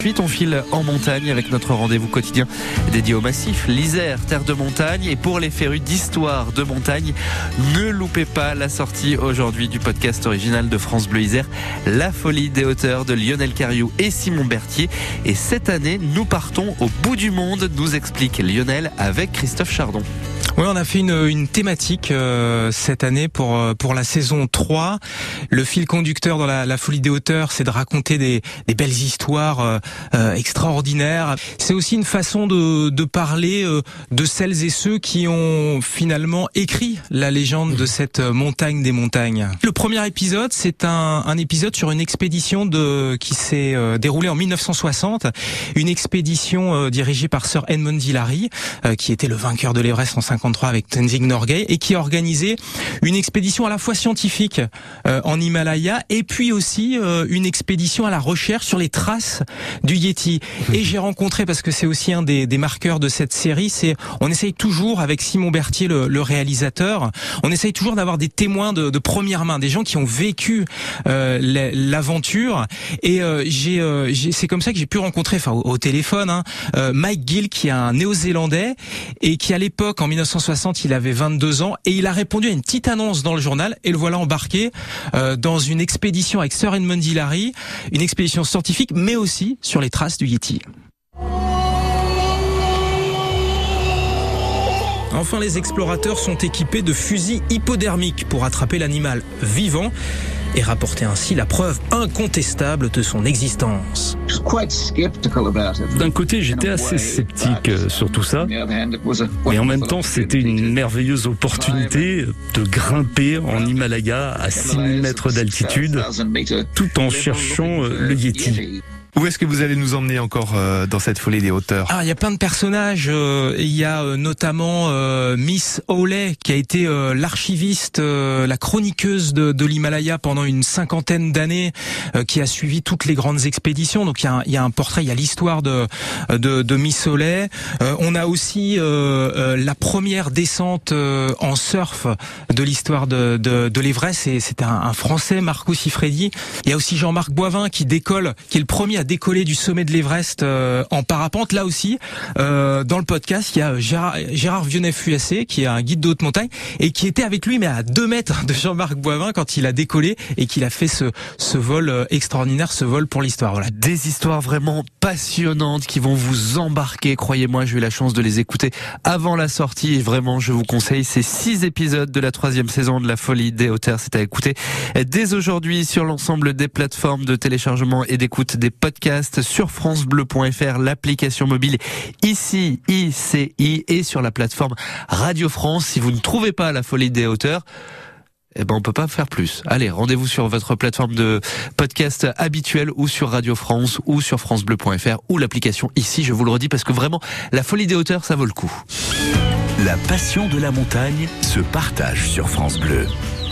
Puis on file en montagne avec notre rendez-vous quotidien dédié au massif, l'Isère, terre de montagne. Et pour les férus d'histoire de montagne, ne loupez pas la sortie aujourd'hui du podcast original de France Bleu Isère, La folie des hauteurs de Lionel Cariou et Simon Berthier. Et cette année, nous partons au bout du monde, nous explique Lionel avec Christophe Chardon. Oui, on a fait une, une thématique euh, cette année pour euh, pour la saison 3. Le fil conducteur dans la, la folie des hauteurs, c'est de raconter des, des belles histoires euh, euh extraordinaires. C'est aussi une façon de, de parler de celles et ceux qui ont finalement écrit la légende de cette montagne des montagnes. Le premier épisode, c'est un, un épisode sur une expédition de qui s'est déroulée en 1960, une expédition dirigée par Sir Edmund Hillary, qui était le vainqueur de l'Everest en 50 avec Tenzing Norgay et qui a organisé une expédition à la fois scientifique euh, en Himalaya et puis aussi euh, une expédition à la recherche sur les traces du Yeti. Et j'ai rencontré, parce que c'est aussi un des, des, marqueurs de cette série, c'est on essaye toujours avec Simon Berthier, le, le réalisateur, on essaye toujours d'avoir des témoins de, de, première main, des gens qui ont vécu euh, l'aventure. Et j'ai, c'est comme ça que j'ai pu rencontrer, enfin au, au téléphone, hein, Mike Gill, qui est un néo-zélandais et qui à l'époque en 1960 1960, il avait 22 ans et il a répondu à une petite annonce dans le journal et le voilà embarqué euh, dans une expédition avec Sir Edmund Hillary, une expédition scientifique mais aussi sur les traces du Yeti. Enfin, les explorateurs sont équipés de fusils hypodermiques pour attraper l'animal vivant et rapporter ainsi la preuve incontestable de son existence. D'un côté, j'étais assez sceptique sur tout ça, mais en même temps, c'était une merveilleuse opportunité de grimper en Himalaya à 6000 mètres d'altitude tout en cherchant le Yeti. Où est-ce que vous allez nous emmener encore euh, dans cette folie des hauteurs? Ah, il y a plein de personnages. Euh, il y a euh, notamment Miss Hawley qui a été l'archiviste, la chroniqueuse de, de l'Himalaya pendant une cinquantaine d'années, qui a suivi toutes les grandes expéditions. Donc il y y a un portrait, il y a l'histoire de, de, de Miss Hawley. on a aussi la première descente en surf de l'histoire de, de, de l'Everest. C'est un, un Français, Marco Sifredi. Il y a aussi Jean-Marc Boivin qui décolle, qui est le premier à décoller du sommet de l'Everest euh, en parapente. Là aussi, euh, dans le podcast, il y a Gérard, Gérard Vionnet-Fuassé, qui est un guide de haute montagne, et qui était avec lui, mais à deux mètres de Jean-Marc Boivin quand il a décollé et qu'il a fait ce, ce vol euh, extraordinaire, ce vol pour l'histoire. Voilà. Des histoires vraiment passionnantes qui vont vous embarquer. Croyez-moi, j'ai eu la chance de les écouter avant la sortie. Et vraiment, je vous conseille ces six épisodes de la troisième saison de La Folie des Hauteurs. C'est à écouter dès aujourd'hui sur l'ensemble des plateformes de téléchargement et d'écoute des podcasts podcast sur francebleu.fr, l'application mobile ici, ICI et sur la plateforme Radio France. Si vous ne trouvez pas la folie des hauteurs, eh ben on peut pas faire plus. Allez, rendez-vous sur votre plateforme de podcast habituelle ou sur Radio France ou sur francebleu.fr ou l'application ici, je vous le redis parce que vraiment la folie des hauteurs, ça vaut le coup. La passion de la montagne se partage sur France Bleu.